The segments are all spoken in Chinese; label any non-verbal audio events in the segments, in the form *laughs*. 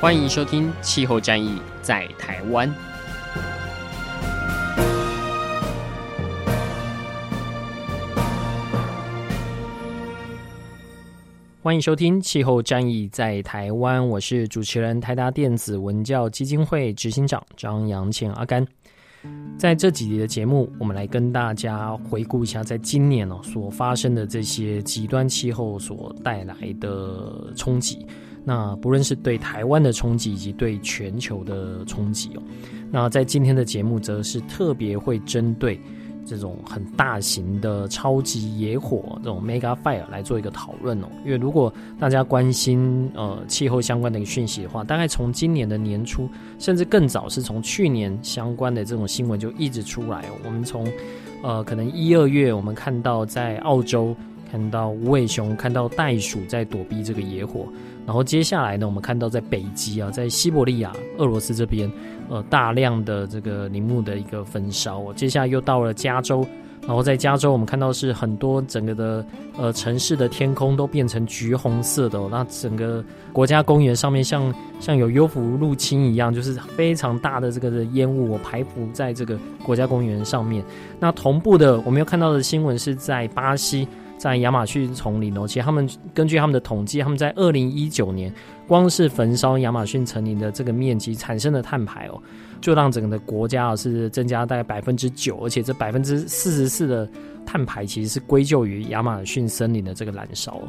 欢迎收听《气候战役在台湾》。欢迎收听《气候战役在台湾》，我是主持人台达电子文教基金会执行长张扬倩阿甘。在这几集的节目，我们来跟大家回顾一下，在今年哦所发生的这些极端气候所带来的冲击。那不论是对台湾的冲击，以及对全球的冲击哦，那在今天的节目，则是特别会针对这种很大型的超级野火这种 mega fire 来做一个讨论哦。因为如果大家关心呃气候相关的一个讯息的话，大概从今年的年初，甚至更早是从去年相关的这种新闻就一直出来哦。我们从呃可能一二月，我们看到在澳洲看到无尾熊、看到袋鼠在躲避这个野火。然后接下来呢，我们看到在北极啊，在西伯利亚、俄罗斯这边，呃，大量的这个林木的一个焚烧。接下来又到了加州，然后在加州，我们看到是很多整个的呃城市的天空都变成橘红色的。那整个国家公园上面像像有幽浮入侵一样，就是非常大的这个的烟雾排布在这个国家公园上面。那同步的，我们又看到的新闻是在巴西。在亚马逊丛林哦，其实他们根据他们的统计，他们在二零一九年，光是焚烧亚马逊丛林的这个面积产生的碳排哦，就让整个的国家啊是增加大概百分之九，而且这百分之四十四的。碳排其实是归咎于亚马逊森林的这个燃烧，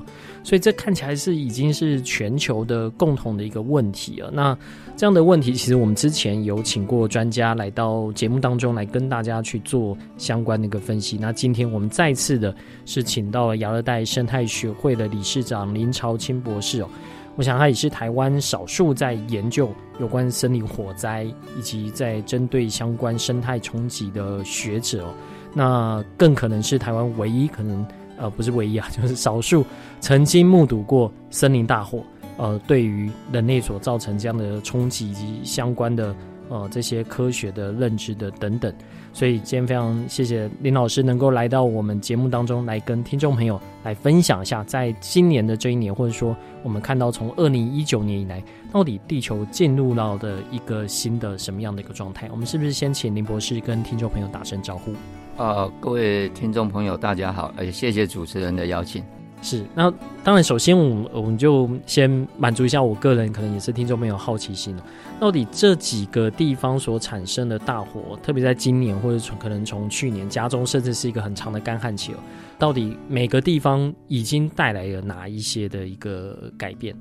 所以这看起来是已经是全球的共同的一个问题了。那这样的问题，其实我们之前有请过专家来到节目当中来跟大家去做相关的一个分析。那今天我们再次的是请到了亚热带生态学会的理事长林朝清博士哦，我想他也是台湾少数在研究有关森林火灾以及在针对相关生态冲击的学者哦。那更可能是台湾唯一可能，呃，不是唯一啊，就是少数曾经目睹过森林大火，呃，对于人类所造成这样的冲击以及相关的呃这些科学的认知的等等。所以今天非常谢谢林老师能够来到我们节目当中来跟听众朋友来分享一下，在今年的这一年，或者说我们看到从二零一九年以来，到底地球进入到的一个新的什么样的一个状态？我们是不是先请林博士跟听众朋友打声招呼？啊，各位听众朋友，大家好！哎，谢谢主持人的邀请。是，那当然，首先我们我们就先满足一下我个人，可能也是听众朋友好奇心了。到底这几个地方所产生的大火，特别在今年，或者从可能从去年，加州甚至是一个很长的干旱期了，到底每个地方已经带来了哪一些的一个改变？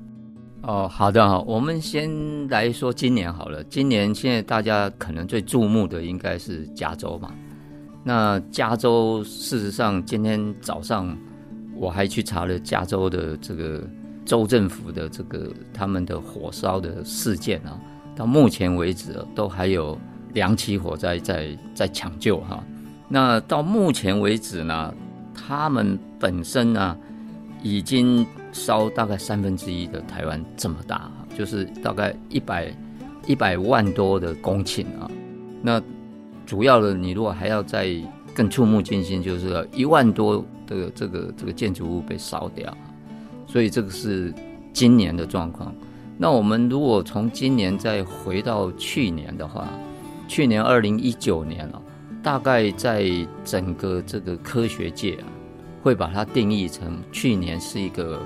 哦，好的哈，我们先来说今年好了。今年现在大家可能最注目的应该是加州嘛。那加州，事实上，今天早上我还去查了加州的这个州政府的这个他们的火烧的事件啊，到目前为止都还有两起火灾在在抢救哈。那到目前为止呢，他们本身呢已经烧大概三分之一的台湾这么大，就是大概一百一百万多的公顷啊。那主要的，你如果还要再更触目惊心，就是一万多的这个这个建筑物被烧掉，所以这个是今年的状况。那我们如果从今年再回到去年的话，去年二零一九年啊，大概在整个这个科学界啊，会把它定义成去年是一个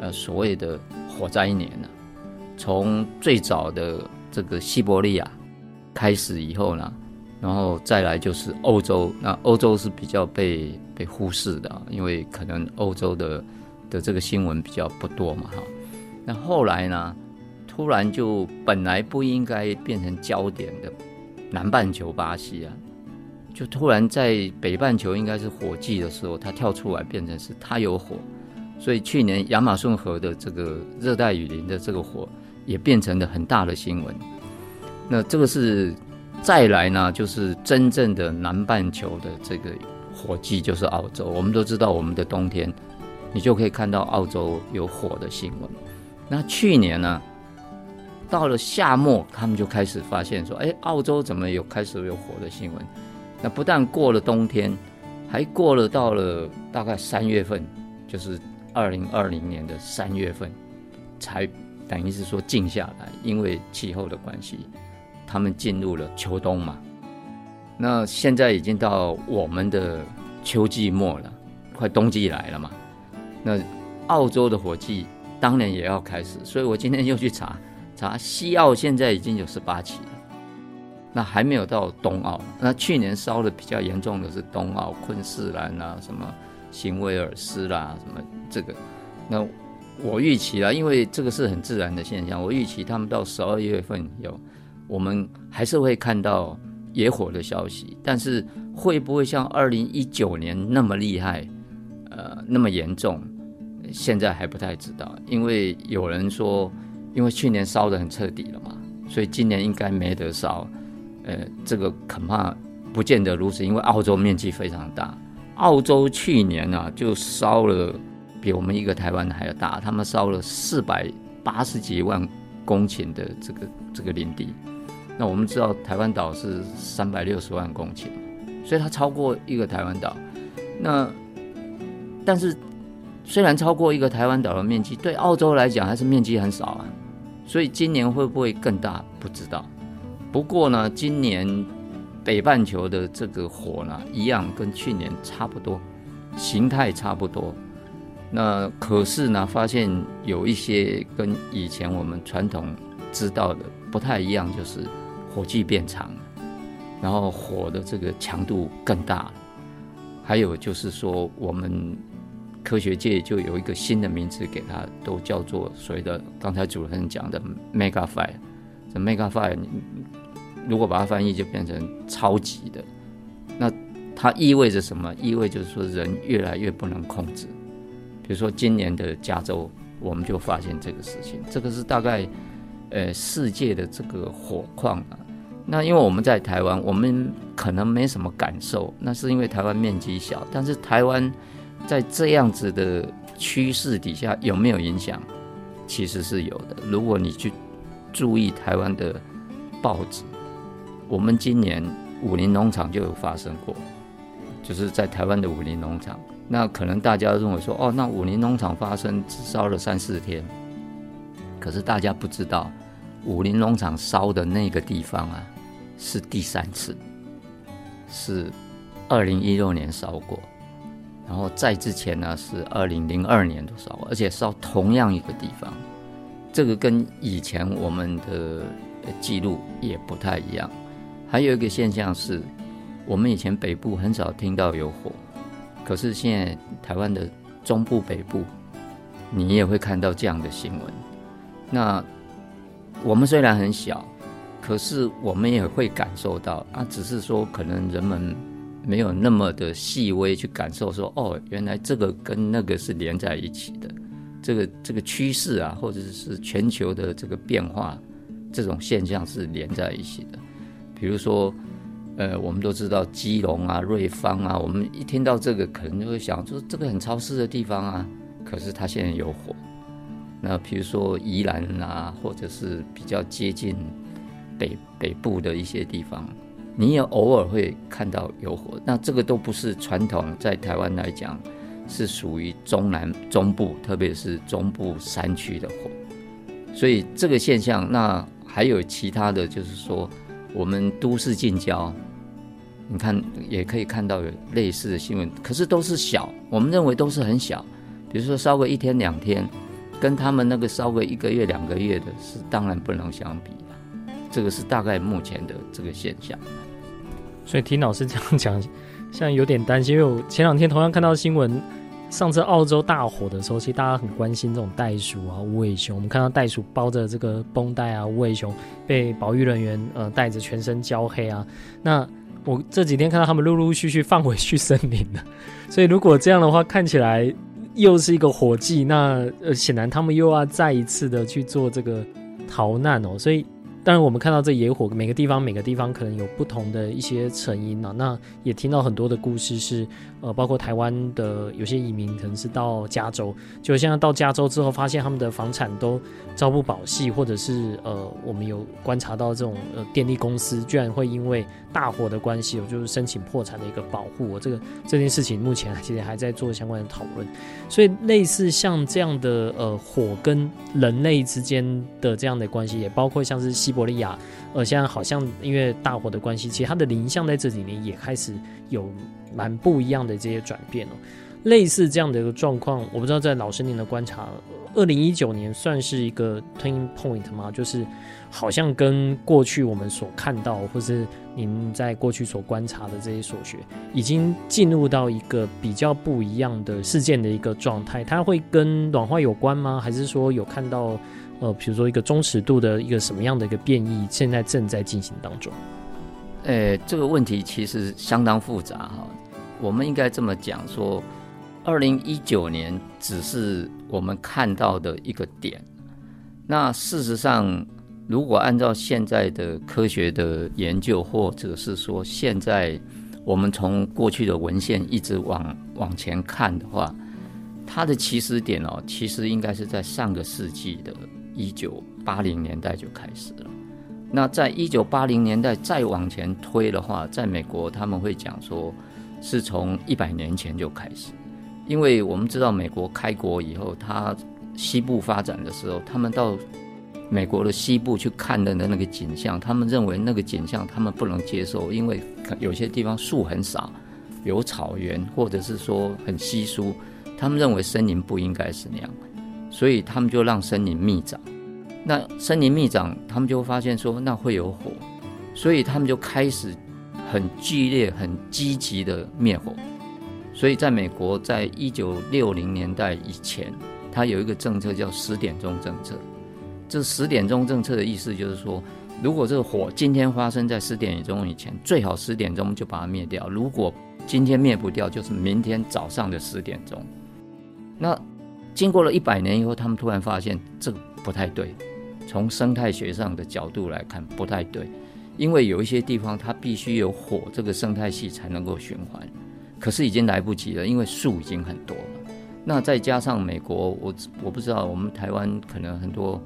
呃所谓的火灾年呢。从最早的这个西伯利亚开始以后呢。然后再来就是欧洲，那欧洲是比较被被忽视的，因为可能欧洲的的这个新闻比较不多嘛，哈。那后来呢，突然就本来不应该变成焦点的南半球巴西啊，就突然在北半球应该是火季的时候，它跳出来变成是它有火，所以去年亚马逊河的这个热带雨林的这个火也变成了很大的新闻。那这个是再来呢，就是真正的南半球的这个火季，就是澳洲。我们都知道，我们的冬天，你就可以看到澳洲有火的新闻。那去年呢，到了夏末，他们就开始发现说，哎，澳洲怎么有开始有火的新闻？那不但过了冬天，还过了到了大概三月份，就是二零二零年的三月份，才等于是说静下来，因为气候的关系，他们进入了秋冬嘛。那现在已经到我们的秋季末了，快冬季来了嘛。那澳洲的火季当然也要开始，所以我今天又去查查，西澳现在已经有十八起了。那还没有到东澳，那去年烧的比较严重的是东澳、昆士兰啊，什么新威尔斯啦，什么这个。那我预期啦，因为这个是很自然的现象，我预期他们到十二月份有，我们还是会看到野火的消息，但是会不会像二零一九年那么厉害，呃，那么严重，现在还不太知道，因为有人说，因为去年烧得很彻底了嘛，所以今年应该没得烧。呃，这个恐怕不见得如此，因为澳洲面积非常大。澳洲去年啊，就烧了比我们一个台湾还要大，他们烧了四百八十几万公顷的这个这个林地。那我们知道台湾岛是三百六十万公顷，所以它超过一个台湾岛。那但是虽然超过一个台湾岛的面积，对澳洲来讲还是面积很少啊。所以今年会不会更大？不知道。不过呢，今年北半球的这个火呢，一样跟去年差不多，形态差不多。那可是呢，发现有一些跟以前我们传统知道的不太一样，就是火季变长，然后火的这个强度更大了。还有就是说，我们科学界就有一个新的名词给它，都叫做所谓的刚才主持人讲的 mega fire。这 mega fire。如果把它翻译，就变成超级的，那它意味着什么？意味着说人越来越不能控制。比如说今年的加州，我们就发现这个事情。这个是大概，呃，世界的这个火矿啊。那因为我们在台湾，我们可能没什么感受，那是因为台湾面积小。但是台湾在这样子的趋势底下有没有影响？其实是有的。如果你去注意台湾的报纸。我们今年武林农场就有发生过，就是在台湾的武林农场。那可能大家认为说，哦，那武林农场发生只烧了三四天，可是大家不知道，武陵农场烧的那个地方啊，是第三次，是二零一六年烧过，然后在之前呢是二零零二年都烧过，而且烧同样一个地方，这个跟以前我们的记录也不太一样。还有一个现象是，我们以前北部很少听到有火，可是现在台湾的中部北部，你也会看到这样的新闻。那我们虽然很小，可是我们也会感受到啊，只是说可能人们没有那么的细微去感受说，哦，原来这个跟那个是连在一起的，这个这个趋势啊，或者是全球的这个变化，这种现象是连在一起的。比如说，呃，我们都知道基隆啊、瑞芳啊，我们一听到这个，可能就会想，说这个很潮湿的地方啊，可是它现在有火。那比如说宜兰啊，或者是比较接近北北部的一些地方，你也偶尔会看到有火。那这个都不是传统，在台湾来讲是属于中南中部，特别是中部山区的火。所以这个现象，那还有其他的就是说。我们都市近郊，你看也可以看到有类似的新闻，可是都是小，我们认为都是很小。比如说烧个一天两天，跟他们那个烧个一个月两个月的，是当然不能相比的。这个是大概目前的这个现象。所以听老师这样讲，*laughs* 现在有点担心，因为我前两天同样看到新闻。上次澳洲大火的时候，其实大家很关心这种袋鼠啊、无尾熊。我们看到袋鼠包着这个绷带啊，无尾熊被保育人员呃带着全身焦黑啊。那我这几天看到他们陆陆续续放回去森林了。*laughs* 所以如果这样的话，看起来又是一个火季，那呃显然他们又要再一次的去做这个逃难哦，所以。当然，我们看到这野火，每个地方每个地方可能有不同的一些成因啊。那也听到很多的故事是，呃，包括台湾的有些移民可能是到加州，就现在到加州之后，发现他们的房产都朝不保夕，或者是呃，我们有观察到这种呃电力公司居然会因为大火的关系，就是申请破产的一个保护。我这个这件事情目前其实还在做相关的讨论。*laughs* 所以类似像这样的呃火跟人类之间的这样的关系，也包括像是。西伯利亚，呃，现在好像因为大火的关系，其实它的林像在这几年也开始有蛮不一样的这些转变哦。类似这样的一个状况，我不知道在老师您的观察，二零一九年算是一个 turning point 吗？就是好像跟过去我们所看到，或是您在过去所观察的这些所学，已经进入到一个比较不一样的事件的一个状态。它会跟暖化有关吗？还是说有看到？呃，比如说一个忠实度的一个什么样的一个变异，现在正在进行当中。呃，这个问题其实相当复杂哈。我们应该这么讲说，二零一九年只是我们看到的一个点。那事实上，如果按照现在的科学的研究，或者是说现在我们从过去的文献一直往往前看的话，它的起始点哦，其实应该是在上个世纪的。一九八零年代就开始了。那在一九八零年代再往前推的话，在美国他们会讲说，是从一百年前就开始，因为我们知道美国开国以后，它西部发展的时候，他们到美国的西部去看的那个景象，他们认为那个景象他们不能接受，因为有些地方树很少，有草原或者是说很稀疏，他们认为森林不应该是那样。所以他们就让森林密长，那森林密长，他们就会发现说那会有火，所以他们就开始很剧烈、很积极的灭火。所以在美国，在一九六零年代以前，它有一个政策叫十点钟政策。这十点钟政策的意思就是说，如果这个火今天发生在十点钟以前，最好十点钟就把它灭掉。如果今天灭不掉，就是明天早上的十点钟。那经过了一百年以后，他们突然发现这个不太对。从生态学上的角度来看，不太对，因为有一些地方它必须有火，这个生态系才能够循环。可是已经来不及了，因为树已经很多了。那再加上美国，我我不知道，我们台湾可能很多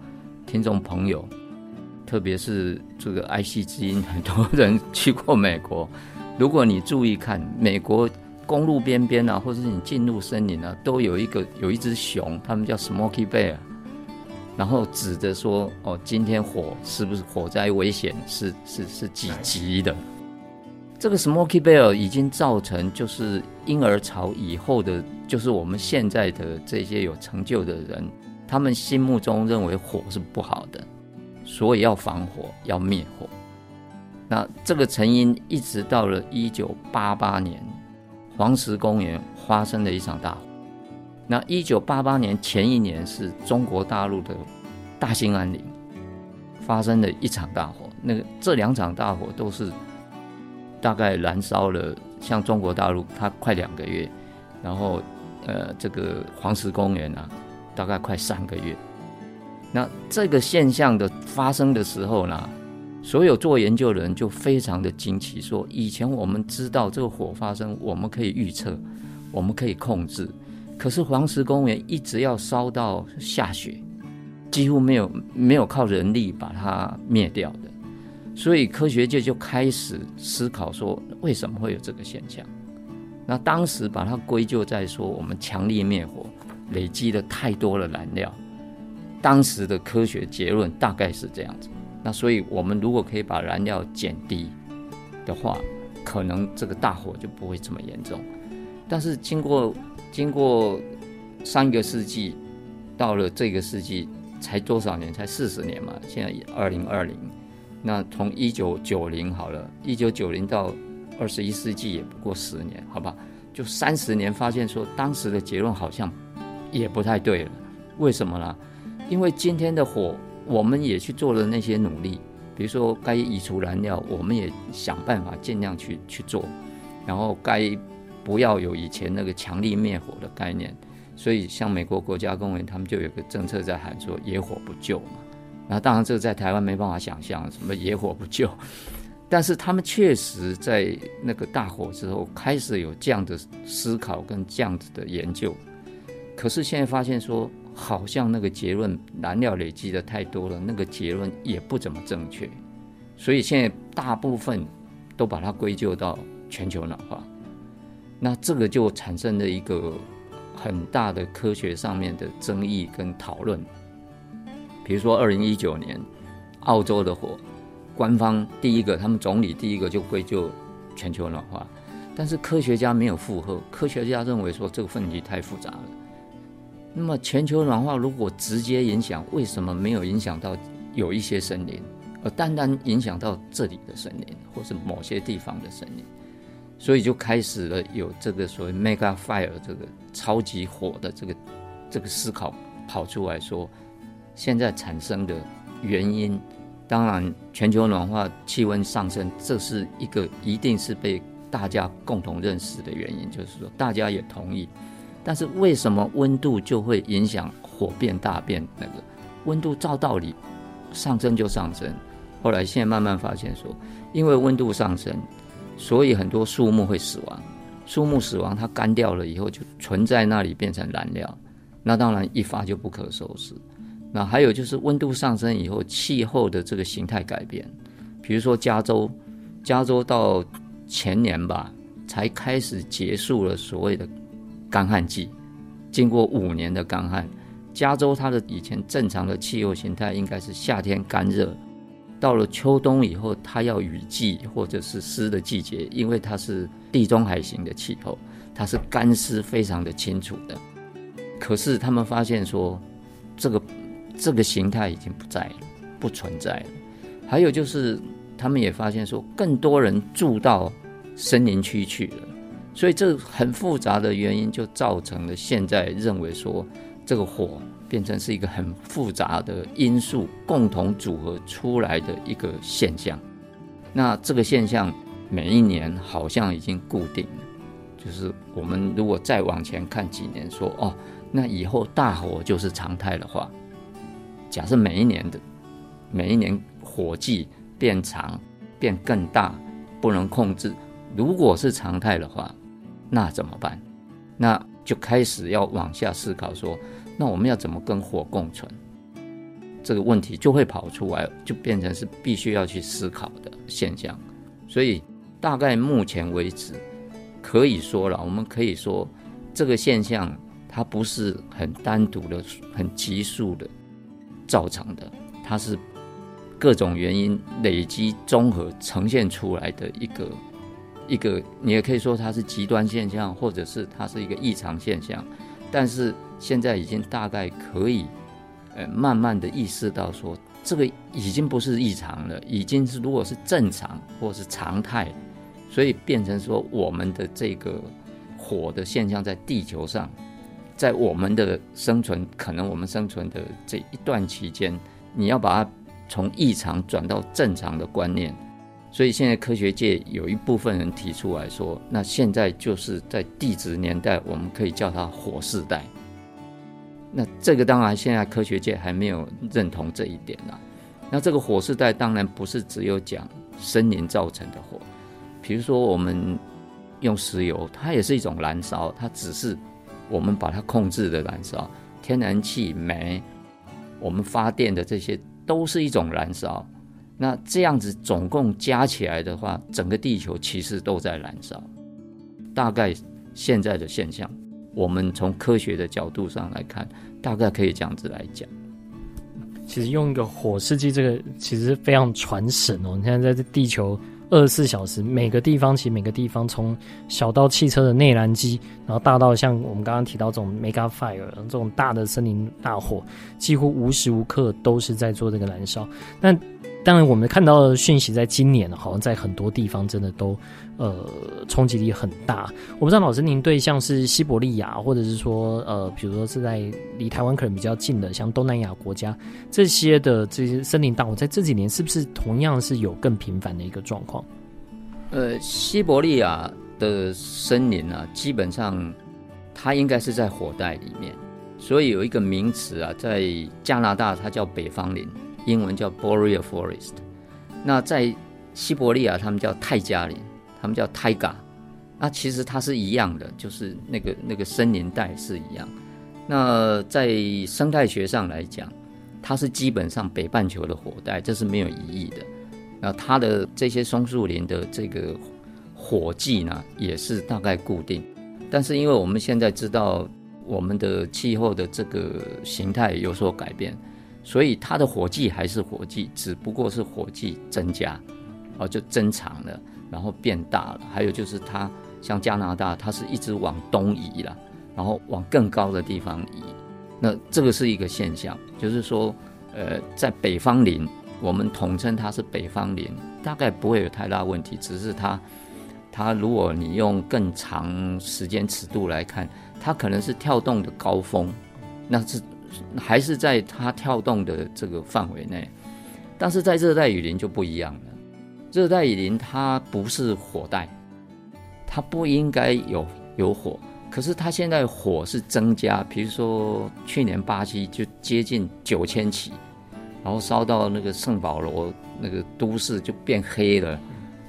听众朋友，特别是这个爱惜之音，很多人去过美国。如果你注意看美国。公路边边啊，或者是你进入森林啊，都有一个有一只熊，他们叫 Smoky Bear，然后指着说：“哦，今天火是不是火灾危险？是是是几级的？”这个 Smokey Bear 已经造成就是婴儿潮以后的，就是我们现在的这些有成就的人，他们心目中认为火是不好的，所以要防火，要灭火。那这个成因一直到了一九八八年。黄石公园发生了一场大火。那一九八八年前一年是中国大陆的大兴安岭发生了一场大火。那个这两场大火都是大概燃烧了，像中国大陆它快两个月，然后呃这个黄石公园啊大概快三个月。那这个现象的发生的时候呢，所有做研究的人就非常的惊奇，说以前我们知道这个火发生，我们可以预测，我们可以控制，可是黄石公园一直要烧到下雪，几乎没有没有靠人力把它灭掉的，所以科学界就开始思考说，为什么会有这个现象？那当时把它归咎在说我们强力灭火，累积了太多的燃料，当时的科学结论大概是这样子。那所以，我们如果可以把燃料减低的话，可能这个大火就不会这么严重。但是经过经过上一个世纪，到了这个世纪才多少年？才四十年嘛。现在二零二零，那从一九九零好了，一九九零到二十一世纪也不过十年，好吧？就三十年，发现说当时的结论好像也不太对了。为什么呢？因为今天的火。我们也去做了那些努力，比如说该移除燃料，我们也想办法尽量去去做，然后该不要有以前那个强力灭火的概念。所以像美国国家公园，他们就有个政策在喊说“野火不救”嘛，那当然这个在台湾没办法想象，什么野火不救。但是他们确实在那个大火之后开始有这样的思考跟这样子的研究。可是现在发现说，好像那个结论燃料累积的太多了，那个结论也不怎么正确。所以现在大部分都把它归咎到全球暖化。那这个就产生了一个很大的科学上面的争议跟讨论。比如说二零一九年澳洲的火，官方第一个，他们总理第一个就归咎全球暖化，但是科学家没有附和，科学家认为说这个问题太复杂了。那么全球暖化如果直接影响，为什么没有影响到有一些森林，而单单影响到这里的森林，或是某些地方的森林？所以就开始了有这个所谓 mega fire 这个超级火的这个这个思考跑出来说，现在产生的原因，当然全球暖化、气温上升，这是一个一定是被大家共同认识的原因，就是说大家也同意。但是为什么温度就会影响火变大变？那个温度照道理上升就上升，后来现在慢慢发现说，因为温度上升。所以很多树木会死亡，树木死亡，它干掉了以后就存在那里变成燃料，那当然一发就不可收拾。那还有就是温度上升以后，气候的这个形态改变，比如说加州，加州到前年吧才开始结束了所谓的干旱季，经过五年的干旱，加州它的以前正常的气候形态应该是夏天干热。到了秋冬以后，它要雨季或者是湿的季节，因为它是地中海型的气候，它是干湿非常的清楚的。可是他们发现说，这个这个形态已经不在了，不存在了。还有就是，他们也发现说，更多人住到森林区去了，所以这很复杂的原因就造成了现在认为说这个火。变成是一个很复杂的因素共同组合出来的一个现象。那这个现象每一年好像已经固定了，就是我们如果再往前看几年，说哦，那以后大火就是常态的话，假设每一年的每一年火季变长、变更大，不能控制，如果是常态的话，那怎么办？那就开始要往下思考说。那我们要怎么跟火共存？这个问题就会跑出来，就变成是必须要去思考的现象。所以，大概目前为止，可以说了，我们可以说，这个现象它不是很单独的、很急速的造成的，它是各种原因累积综合呈现出来的一个一个，你也可以说它是极端现象，或者是它是一个异常现象，但是。现在已经大概可以，呃，慢慢的意识到说，这个已经不是异常了，已经是如果是正常或是常态，所以变成说我们的这个火的现象在地球上，在我们的生存，可能我们生存的这一段期间，你要把它从异常转到正常的观念，所以现在科学界有一部分人提出来说，那现在就是在地质年代，我们可以叫它火世代。那这个当然，现在科学界还没有认同这一点啦。那这个火世代当然不是只有讲森林造成的火，比如说我们用石油，它也是一种燃烧，它只是我们把它控制的燃烧。天然气、煤，我们发电的这些都是一种燃烧。那这样子总共加起来的话，整个地球其实都在燃烧。大概现在的现象。我们从科学的角度上来看，大概可以这样子来讲。其实用一个火世纪这个，其实非常传神哦。你看，在这地球二十四小时，每个地方其实每个地方，从小到汽车的内燃机，然后大到像我们刚刚提到这种 mega fire 这种大的森林大火，几乎无时无刻都是在做这个燃烧。那当然，我们看到的讯息，在今年好像在很多地方真的都。呃，冲击力很大。我不知道老师您对像是西伯利亚，或者是说呃，比如说是在离台湾可能比较近的，像东南亚国家这些的这些森林大火，在这几年是不是同样是有更频繁的一个状况？呃，西伯利亚的森林啊，基本上它应该是在火带里面，所以有一个名词啊，在加拿大它叫北方林，英文叫 Boreal Forest。那在西伯利亚，他们叫泰加林，他们叫 Taiga。那其实它是一样的，就是那个那个森林带是一样。那在生态学上来讲，它是基本上北半球的火带，这是没有异议的。那它的这些松树林的这个火季呢，也是大概固定。但是因为我们现在知道我们的气候的这个形态有所改变，所以它的火季还是火季，只不过是火季增加，哦，就增长了，然后变大了。还有就是它像加拿大，它是一直往东移了，然后往更高的地方移。那这个是一个现象，就是说，呃，在北方林，我们统称它是北方林，大概不会有太大问题，只是它。它如果你用更长时间尺度来看，它可能是跳动的高峰，那是还是在它跳动的这个范围内。但是在热带雨林就不一样了，热带雨林它不是火带，它不应该有有火，可是它现在火是增加，比如说去年巴西就接近九千起，然后烧到那个圣保罗那个都市就变黑了。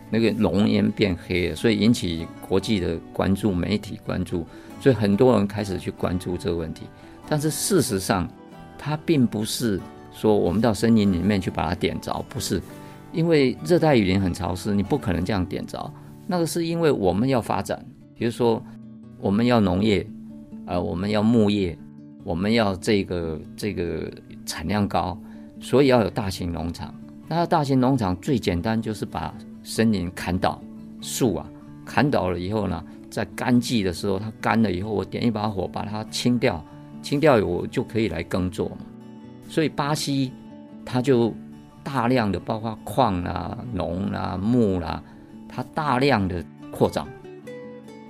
那个浓烟变黑了，所以引起国际的关注，媒体关注，所以很多人开始去关注这个问题。但是事实上，它并不是说我们到森林里面去把它点着，不是，因为热带雨林很潮湿，你不可能这样点着。那个是因为我们要发展，比如说我们要农业，呃，我们要牧业，我们要这个这个产量高，所以要有大型农场。那大型农场最简单就是把森林砍倒，树啊，砍倒了以后呢，在干季的时候，它干了以后，我点一把火把它清掉，清掉以后我就可以来耕作嘛。所以巴西，它就大量的包括矿啊、农啊、木啦、啊，它大量的扩张。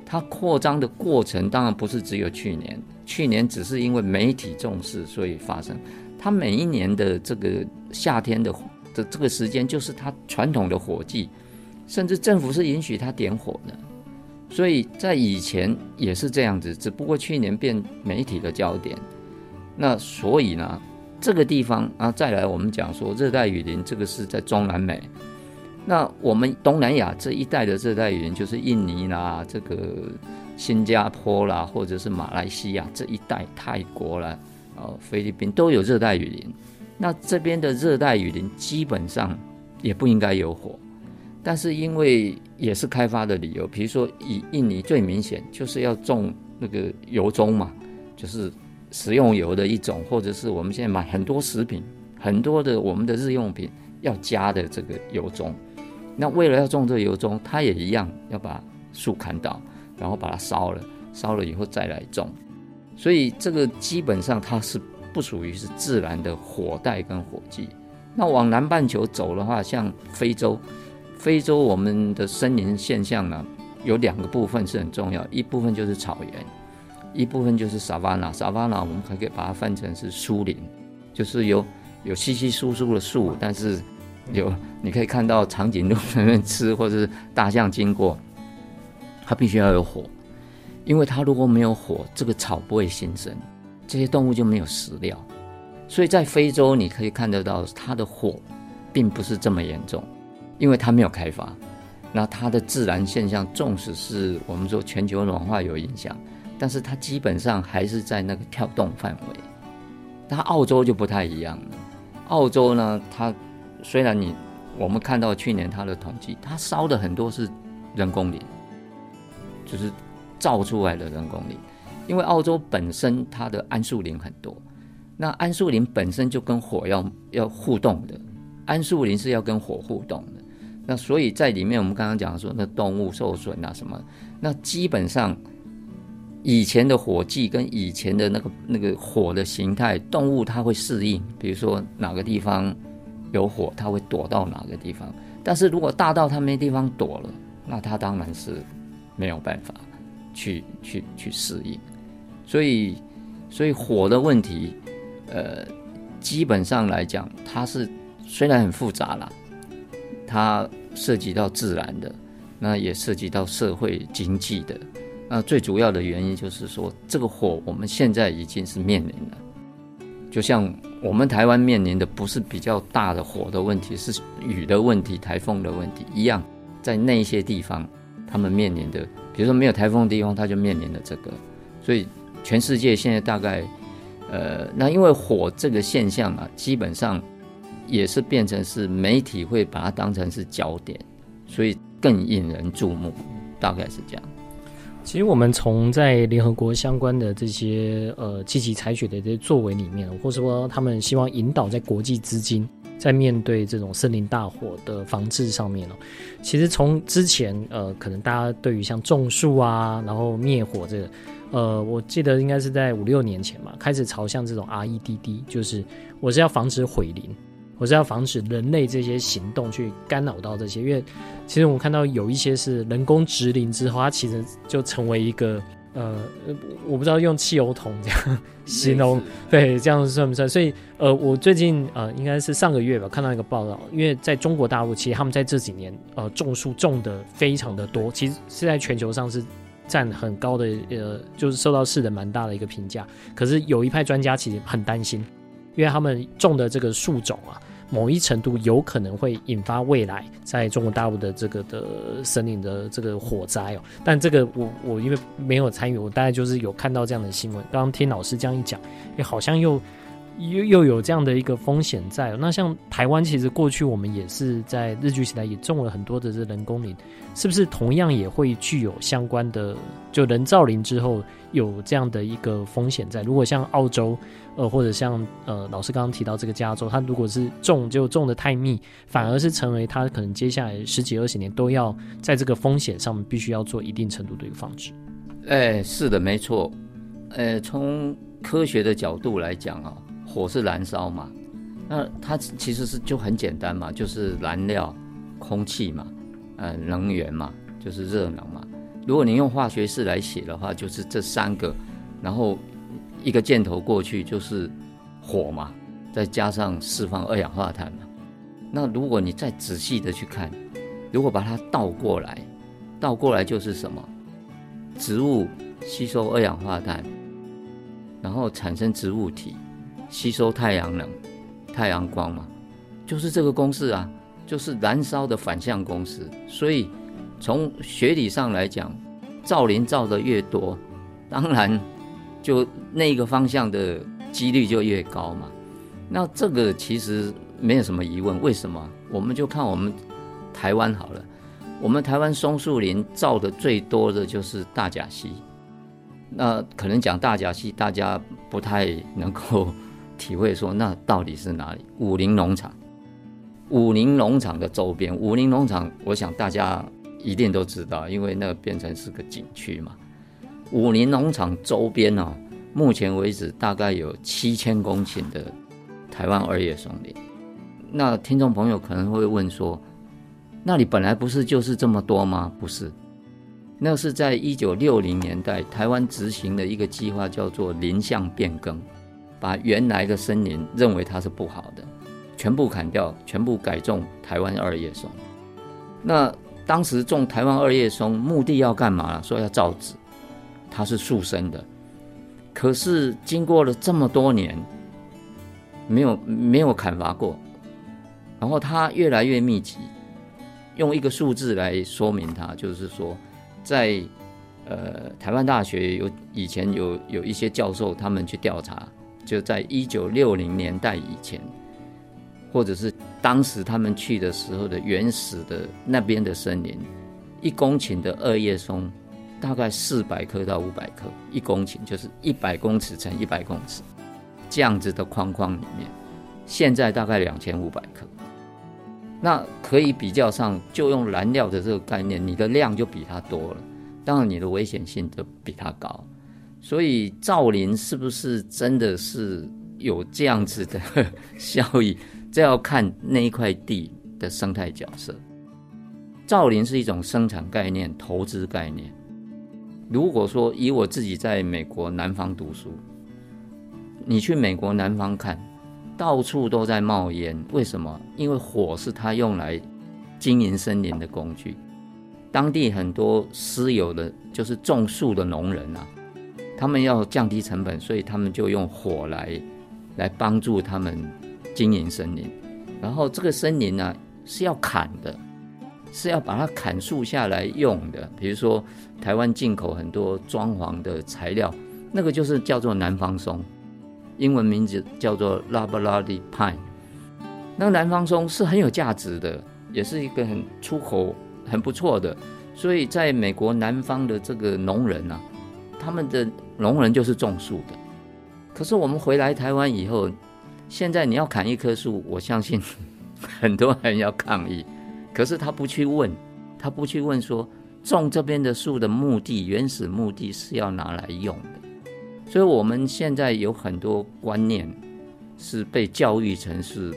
它扩张的过程当然不是只有去年，去年只是因为媒体重视所以发生。它每一年的这个夏天的的这个时间就是它传统的火季。甚至政府是允许它点火的，所以在以前也是这样子，只不过去年变媒体的焦点。那所以呢，这个地方啊，再来我们讲说热带雨林，这个是在中南美。那我们东南亚这一带的热带雨林，就是印尼啦、这个新加坡啦，或者是马来西亚这一带，泰国啦、呃菲律宾都有热带雨林。那这边的热带雨林基本上也不应该有火。但是因为也是开发的理由，比如说以印尼最明显就是要种那个油棕嘛，就是食用油的一种，或者是我们现在买很多食品，很多的我们的日用品要加的这个油棕。那为了要种这个油棕，它也一样要把树砍倒，然后把它烧了，烧了以后再来种。所以这个基本上它是不属于是自然的火带跟火季。那往南半球走的话，像非洲。非洲我们的森林现象呢，有两个部分是很重要，一部分就是草原，一部分就是 savanna。savanna 我们可以把它翻成是树林，就是有有稀稀疏疏的树，但是有你可以看到长颈鹿在那边吃，或者是大象经过，它必须要有火，因为它如果没有火，这个草不会新生，这些动物就没有食料。所以在非洲你可以看得到它的火，并不是这么严重。因为它没有开发，那它的自然现象，纵使是我们说全球暖化有影响，但是它基本上还是在那个跳动范围。它澳洲就不太一样了。澳洲呢，它虽然你我们看到去年它的统计，它烧的很多是人工林，就是造出来的人工林。因为澳洲本身它的桉树林很多，那桉树林本身就跟火要要互动的，桉树林是要跟火互动的。那所以在里面，我们刚刚讲说，那动物受损啊什么，那基本上以前的火季跟以前的那个那个火的形态，动物它会适应。比如说哪个地方有火，它会躲到哪个地方。但是如果大到它没地方躲了，那它当然是没有办法去去去适应。所以所以火的问题，呃，基本上来讲，它是虽然很复杂啦。它涉及到自然的，那也涉及到社会经济的。那最主要的原因就是说，这个火我们现在已经是面临了，就像我们台湾面临的不是比较大的火的问题，是雨的问题、台风的问题一样，在那些地方，他们面临的，比如说没有台风的地方，他就面临了这个。所以全世界现在大概，呃，那因为火这个现象啊，基本上也是变成是媒体会把它当成是焦点，所以更引人注目，大概是这样。其实我们从在联合国相关的这些呃积极采取的这些作为里面，或者说他们希望引导在国际资金在面对这种森林大火的防治上面呢，其实从之前呃可能大家对于像种树啊，然后灭火这个呃，我记得应该是在五六年前嘛，开始朝向这种 REDD，就是我是要防止毁林。我是要防止人类这些行动去干扰到这些，因为其实我们看到有一些是人工植林之后，它其实就成为一个呃，我不知道用汽油桶这样形容，对，这样算不算？所以呃，我最近呃，应该是上个月吧，看到一个报道，因为在中国大陆，其实他们在这几年呃种树种的非常的多，其实是在全球上是占很高的呃，就是受到世人蛮大的一个评价。可是有一派专家其实很担心。因为他们种的这个树种啊，某一程度有可能会引发未来在中国大陆的这个的森林的这个火灾哦。但这个我我因为没有参与，我大概就是有看到这样的新闻。刚刚听老师这样一讲，也好像又又又有这样的一个风险在。那像台湾，其实过去我们也是在日据时代也种了很多的这人工林，是不是同样也会具有相关的就人造林之后有这样的一个风险在？如果像澳洲。呃，或者像呃，老师刚刚提到这个加州，它如果是种就种的太密，反而是成为它可能接下来十几二十年都要在这个风险上面必须要做一定程度的一个防治。哎，是的，没错。呃，从科学的角度来讲啊，火是燃烧嘛，那它其实是就很简单嘛，就是燃料、空气嘛，呃，能源嘛，就是热能嘛。如果你用化学式来写的话，就是这三个，然后。一个箭头过去就是火嘛，再加上释放二氧化碳嘛。那如果你再仔细的去看，如果把它倒过来，倒过来就是什么？植物吸收二氧化碳，然后产生植物体，吸收太阳能、太阳光嘛，就是这个公式啊，就是燃烧的反向公式。所以从学理上来讲，造林造得越多，当然。就那个方向的几率就越高嘛，那这个其实没有什么疑问。为什么？我们就看我们台湾好了，我们台湾松树林造的最多的就是大甲溪。那可能讲大甲溪，大家不太能够体会说那到底是哪里？武陵农场，武陵农场的周边，武陵农场，我想大家一定都知道，因为那变成是个景区嘛。武陵农场周边哦，目前为止大概有七千公顷的台湾二叶松林。那听众朋友可能会问说，那里本来不是就是这么多吗？不是，那是在一九六零年代台湾执行的一个计划，叫做林相变更，把原来的森林认为它是不好的，全部砍掉，全部改种台湾二叶松。那当时种台湾二叶松目的要干嘛？说要造纸。它是速生的，可是经过了这么多年，没有没有砍伐过，然后它越来越密集。用一个数字来说明它，就是说，在呃台湾大学有以前有有一些教授他们去调查，就在一九六零年代以前，或者是当时他们去的时候的原始的那边的森林，一公顷的二叶松。大概四百克到五百克一公顷，就是一百公尺乘一百公尺这样子的框框里面，现在大概两千五百克。那可以比较上，就用燃料的这个概念，你的量就比它多了，当然你的危险性就比它高。所以造林是不是真的是有这样子的效益？这要看那一块地的生态角色。造林是一种生产概念、投资概念。如果说以我自己在美国南方读书，你去美国南方看，到处都在冒烟，为什么？因为火是他用来经营森林的工具。当地很多私有的就是种树的农人啊，他们要降低成本，所以他们就用火来来帮助他们经营森林。然后这个森林呢、是要砍的，是要把它砍树下来用的。比如说台湾进口很多装潢的材料，那个就是叫做南方松，英文名字叫做 Loblolly Pine。那个南方松是很有价值的，也是一个很出口很不错的。所以在美国南方的这个农人啊，他们的农人就是种树的。可是我们回来台湾以后，现在你要砍一棵树，我相信 *laughs* 很多人要抗议。可是他不去问，他不去问说种这边的树的目的，原始目的是要拿来用的。所以我们现在有很多观念是被教育成是。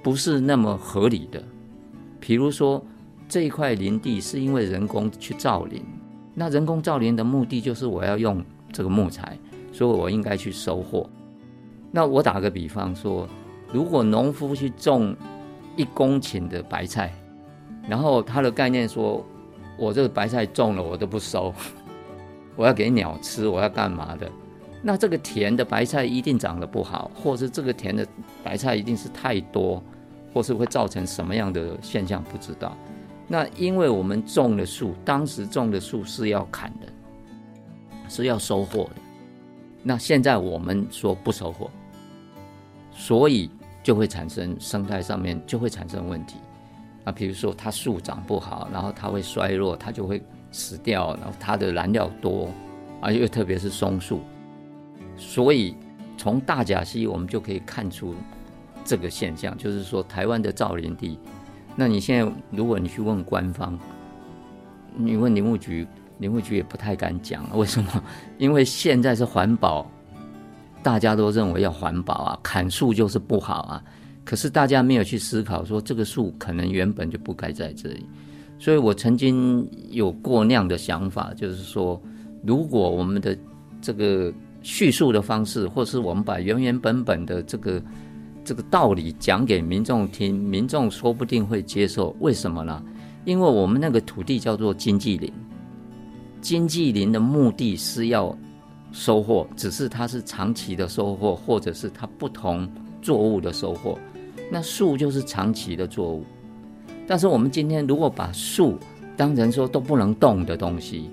不是那么合理的。比如说，这一块林地是因为人工去造林，那人工造林的目的就是我要用这个木材，所以我应该去收获。那我打个比方说，如果农夫去种一公顷的白菜，然后他的概念说，我这个白菜种了我都不收，*laughs* 我要给鸟吃，我要干嘛的？那这个田的白菜一定长得不好，或是这个田的白菜一定是太多，或是会造成什么样的现象不知道。那因为我们种的树，当时种的树是要砍的，是要收获的。那现在我们说不收获，所以就会产生生态上面就会产生问题。啊，比如说它树长不好，然后它会衰弱，它就会死掉，然后它的燃料多，啊，又特别是松树。所以，从大甲溪我们就可以看出这个现象，就是说台湾的造林地。那你现在如果你去问官方，你问林务局，林务局也不太敢讲。为什么？*laughs* 因为现在是环保，大家都认为要环保啊，砍树就是不好啊。可是大家没有去思考说这个树可能原本就不该在这里。所以我曾经有过那样的想法，就是说，如果我们的这个。叙述的方式，或是我们把原原本本的这个这个道理讲给民众听，民众说不定会接受。为什么呢？因为我们那个土地叫做经济林，经济林的目的是要收获，只是它是长期的收获，或者是它不同作物的收获。那树就是长期的作物，但是我们今天如果把树当成说都不能动的东西，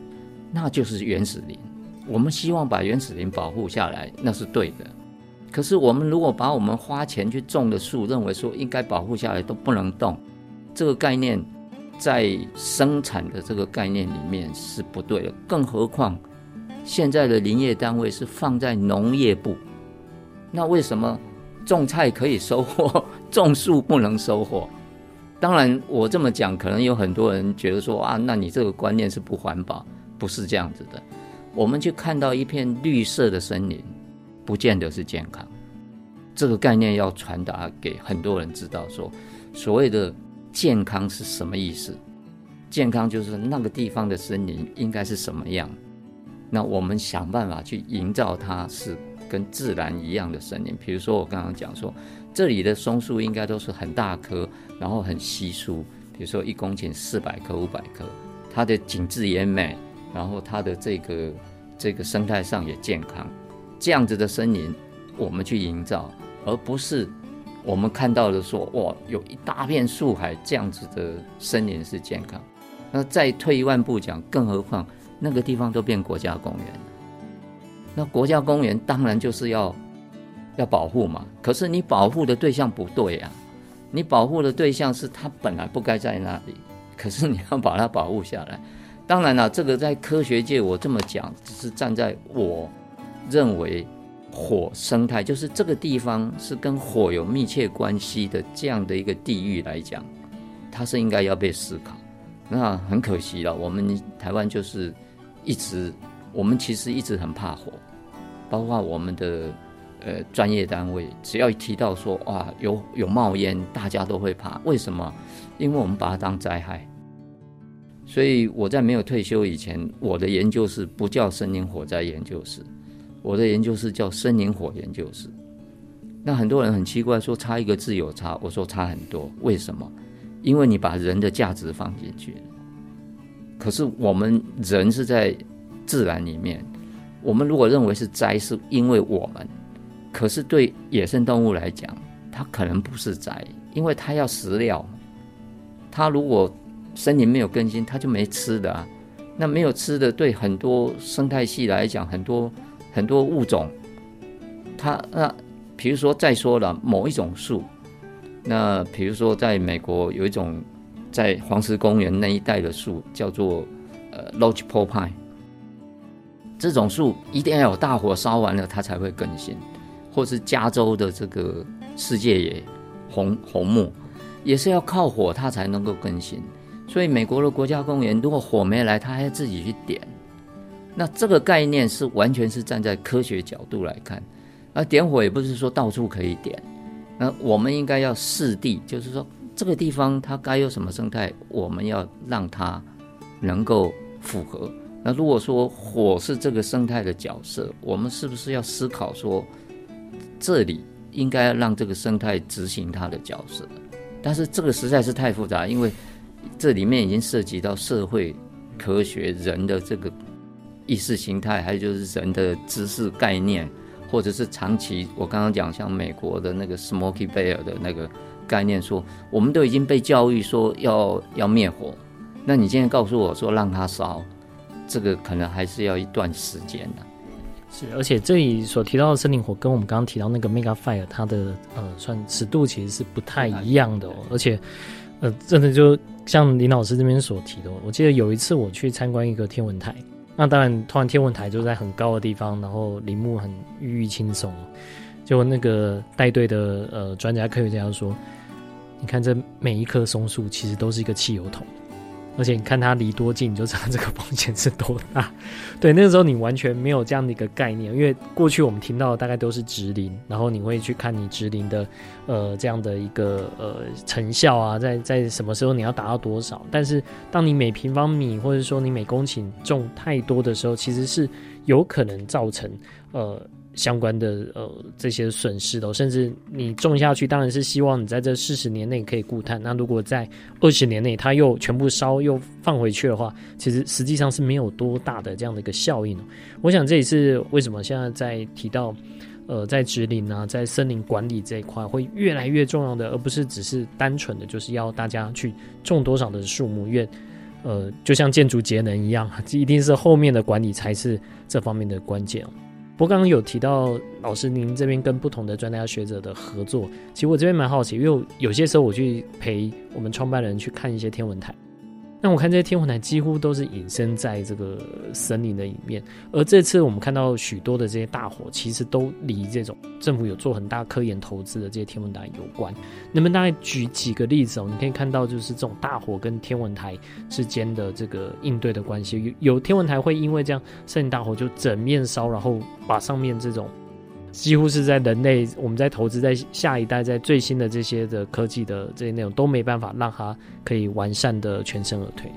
那就是原始林。我们希望把原始林保护下来，那是对的。可是我们如果把我们花钱去种的树，认为说应该保护下来都不能动，这个概念在生产的这个概念里面是不对的。更何况现在的林业单位是放在农业部，那为什么种菜可以收获，种树不能收获？当然，我这么讲，可能有很多人觉得说啊，那你这个观念是不环保，不是这样子的。我们去看到一片绿色的森林，不见得是健康。这个概念要传达给很多人知道说，说所谓的健康是什么意思？健康就是那个地方的森林应该是什么样？那我们想办法去营造它是跟自然一样的森林。比如说我刚刚讲说，这里的松树应该都是很大棵，然后很稀疏。比如说一公顷四百棵、五百棵，它的景致也美。然后它的这个这个生态上也健康，这样子的森林我们去营造，而不是我们看到的说哇，有一大片树海，这样子的森林是健康。那再退一万步讲，更何况那个地方都变国家公园了，那国家公园当然就是要要保护嘛。可是你保护的对象不对啊，你保护的对象是它本来不该在那里，可是你要把它保护下来。当然了，这个在科学界我这么讲，只是站在我认为火生态，就是这个地方是跟火有密切关系的这样的一个地域来讲，它是应该要被思考。那很可惜了，我们台湾就是一直，我们其实一直很怕火，包括我们的呃专业单位，只要一提到说哇有有冒烟，大家都会怕。为什么？因为我们把它当灾害。所以我在没有退休以前，我的研究室不叫森林火灾研究室，我的研究室叫森林火研究室。那很多人很奇怪，说差一个字有差，我说差很多。为什么？因为你把人的价值放进去。可是我们人是在自然里面，我们如果认为是灾，是因为我们。可是对野生动物来讲，它可能不是灾，因为它要食料。它如果森林没有更新，它就没吃的啊。那没有吃的，对很多生态系来讲，很多很多物种，它那比如说再说了某一种树，那比如说在美国有一种在黄石公园那一带的树叫做呃 Lodgepole Pine，这种树一定要有大火烧完了它才会更新，或是加州的这个世界也红红木也是要靠火它才能够更新。所以，美国的国家公园如果火没来，他还要自己去点。那这个概念是完全是站在科学角度来看。而点火也不是说到处可以点。那我们应该要适地，就是说这个地方它该有什么生态，我们要让它能够符合。那如果说火是这个生态的角色，我们是不是要思考说，这里应该让这个生态执行它的角色？但是这个实在是太复杂，因为。这里面已经涉及到社会科学、人的这个意识形态，还有就是人的知识概念，或者是长期我刚刚讲像美国的那个 Smokey Bear 的那个概念，说我们都已经被教育说要要灭火，那你现在告诉我说让它烧，这个可能还是要一段时间的。是，而且这里所提到的森林火跟我们刚刚提到那个 Mega Fire，它的呃算尺度其实是不太一样的哦，而且呃真的就。像林老师这边所提的，我记得有一次我去参观一个天文台，那当然，突然天文台就在很高的地方，然后林木很郁郁青松，结果那个带队的呃专家科学家说，你看这每一棵松树其实都是一个汽油桶。而且你看它离多近，你就知道这个风险是多大。对，那个时候你完全没有这样的一个概念，因为过去我们听到的大概都是植林，然后你会去看你植林的呃这样的一个呃成效啊，在在什么时候你要达到多少。但是当你每平方米或者说你每公顷种太多的时候，其实是有可能造成呃。相关的呃这些损失的，甚至你种下去，当然是希望你在这四十年内可以固碳。那如果在二十年内它又全部烧又放回去的话，其实实际上是没有多大的这样的一个效应。我想这也是为什么现在在提到呃在植林啊，在森林管理这一块会越来越重要的，而不是只是单纯的就是要大家去种多少的树木，因为呃就像建筑节能一样，*laughs* *laughs* 这一定是后面的管理才是这方面的关键。不过刚刚有提到老师，您这边跟不同的专家学者的合作，其实我这边蛮好奇，因为有些时候我去陪我们创办人去看一些天文台。那我看这些天文台几乎都是隐身在这个森林的里面，而这次我们看到许多的这些大火，其实都离这种政府有做很大科研投资的这些天文台有关。那么大概举几个例子哦？你可以看到就是这种大火跟天文台之间的这个应对的关系。有有天文台会因为这样森林大火就整面烧，然后把上面这种。几乎是在人类，我们在投资在下一代，在最新的这些的科技的这些内容都没办法让它可以完善的全身而退。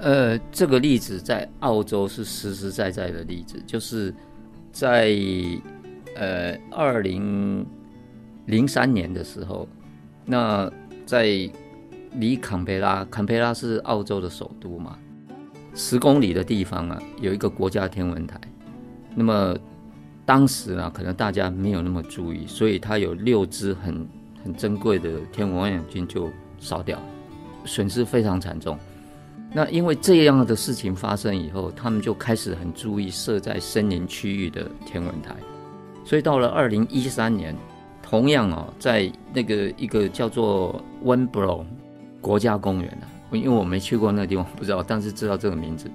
呃，这个例子在澳洲是实实在在的例子，就是在呃二零零三年的时候，那在离坎培拉，坎培拉是澳洲的首都嘛，十公里的地方啊，有一个国家天文台，那么。当时啊，可能大家没有那么注意，所以它有六只很很珍贵的天文望远镜就烧掉了，损失非常惨重。那因为这样的事情发生以后，他们就开始很注意设在森林区域的天文台。所以到了二零一三年，同样哦，在那个一个叫做 Wembley 国家公园啊，因为我没去过那个地方，不知道，但是知道这个名字，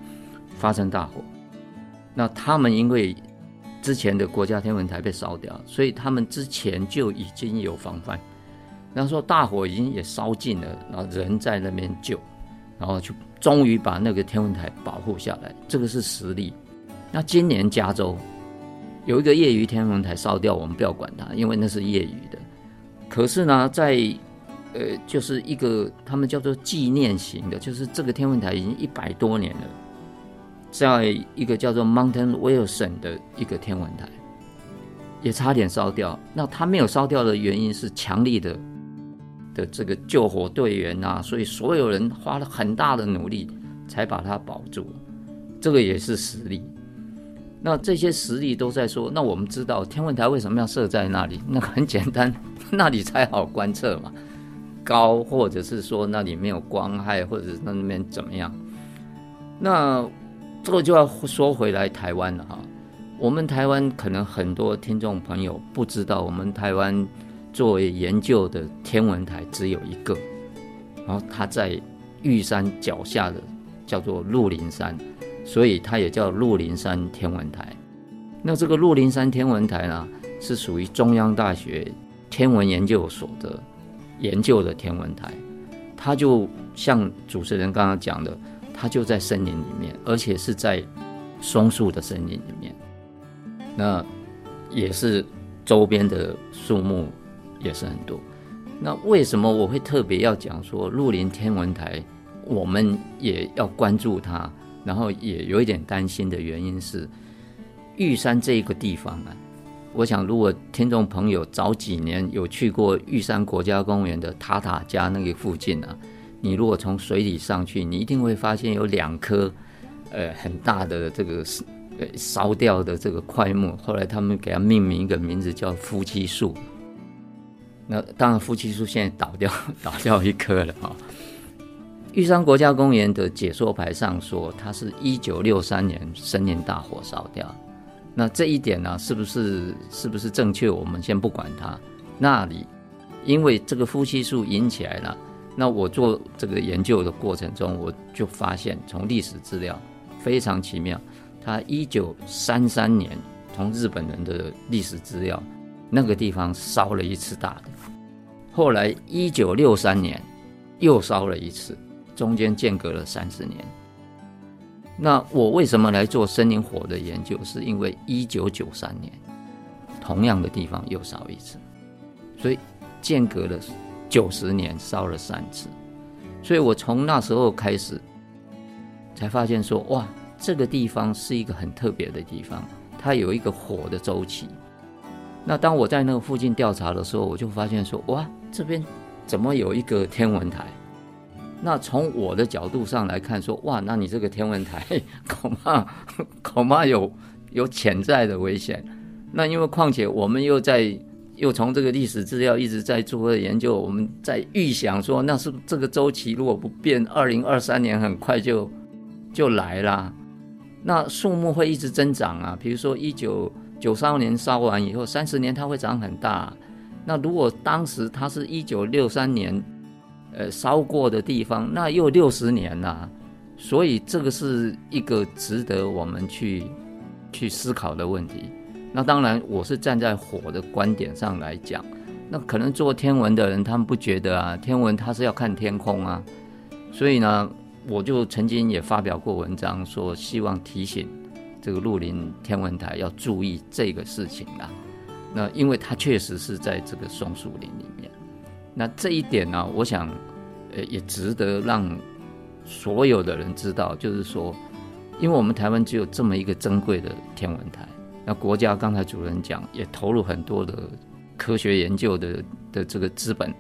发生大火。那他们因为之前的国家天文台被烧掉，所以他们之前就已经有防范。然后说大火已经也烧尽了，然后人在那边救，然后就终于把那个天文台保护下来，这个是实力。那今年加州有一个业余天文台烧掉，我们不要管它，因为那是业余的。可是呢，在呃，就是一个他们叫做纪念型的，就是这个天文台已经一百多年了。在一个叫做 Mountain Wilson 的一个天文台，也差点烧掉。那它没有烧掉的原因是强力的的这个救火队员啊，所以所有人花了很大的努力才把它保住。这个也是实例。那这些实例都在说，那我们知道天文台为什么要设在那里？那很简单，*laughs* 那里才好观测嘛。高，或者是说那里没有光害，或者是那边怎么样？那这个就要说回来台湾了哈。我们台湾可能很多听众朋友不知道，我们台湾作为研究的天文台只有一个，然后它在玉山脚下的叫做鹿林山。所以它也叫鹿林山天文台。那这个鹿林山天文台呢，是属于中央大学天文研究所的研究的天文台。它就像主持人刚刚讲的，它就在森林里面，而且是在松树的森林里面。那也是周边的树木也是很多。那为什么我会特别要讲说鹿林天文台，我们也要关注它？然后也有一点担心的原因是，玉山这一个地方啊，我想如果听众朋友早几年有去过玉山国家公园的塔塔加那个附近啊，你如果从水里上去，你一定会发现有两棵呃很大的这个呃烧掉的这个块木，后来他们给它命名一个名字叫夫妻树。那当然夫妻树现在倒掉倒掉一棵了啊、玉山国家公园的解说牌上说，它是一九六三年森林大火烧掉。那这一点呢、是不是是不是正确？我们先不管它。那里因为这个夫妻树引起来了。那我做这个研究的过程中，我就发现从历史资料非常奇妙。它一九三三年从日本人的历史资料，那个地方烧了一次大的。后来一九六三年又烧了一次。中间间隔了三十年。那我为什么来做森林火的研究？是因为一九九三年，同样的地方又烧一次，所以间隔了九十年，烧了三次。所以我从那时候开始，才发现说，哇，这个地方是一个很特别的地方，它有一个火的周期。那当我在那个附近调查的时候，我就发现说，哇，这边怎么有一个天文台？那从我的角度上来看，说哇，那你这个天文台 *laughs* 恐怕恐怕有有潜在的危险。那因为况且我们又在又从这个历史资料一直在做研究，我们在预想说，那是这个周期如果不变，二零二三年很快就就来了。那树木会一直增长啊，比如说一九九三年烧完以后，三十年它会长很大。那如果当时它是一九六三年。呃，烧过的地方，那又六十年了，所以这个是一个值得我们去去思考的问题。那当然，我是站在火的观点上来讲，那可能做天文的人他们不觉得啊，天文他是要看天空啊，所以呢，我就曾经也发表过文章，说希望提醒这个鹿林天文台要注意这个事情啦。那因为它确实是在这个松树林里面。那这一点呢，我想，呃，也值得让所有的人知道，就是说，因为我们台湾只有这么一个珍贵的天文台，那国家刚才主任讲，也投入很多的科学研究的的这个资本，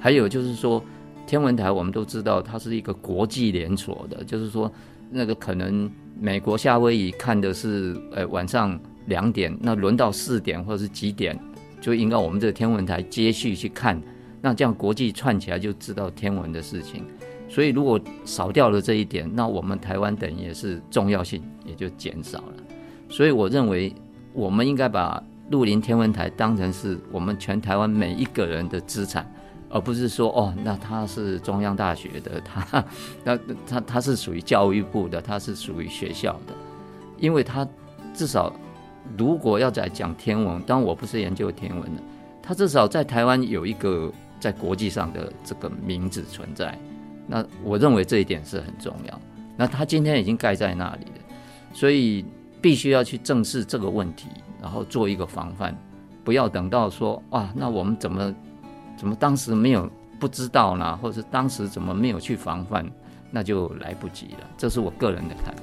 还有就是说，天文台我们都知道，它是一个国际连锁的，就是说，那个可能美国夏威夷看的是呃晚上两点，那轮到四点或者是几点，就应该我们这个天文台接续去看。那这样国际串起来就知道天文的事情，所以如果少掉了这一点，那我们台湾等于也是重要性也就减少了。所以我认为我们应该把鹿林天文台当成是我们全台湾每一个人的资产，而不是说哦，那它是中央大学的，它 *laughs* 那它它是属于教育部的，它是属于学校的，因为它至少如果要在讲天文，当然我不是研究天文的，它至少在台湾有一个。在国际上的这个名字存在，那我认为这一点是很重要。那他今天已经盖在那里了，所以必须要去正视这个问题，然后做一个防范，不要等到说哇，那我们怎么怎么当时没有不知道呢？或者是当时怎么没有去防范，那就来不及了。这是我个人的看法。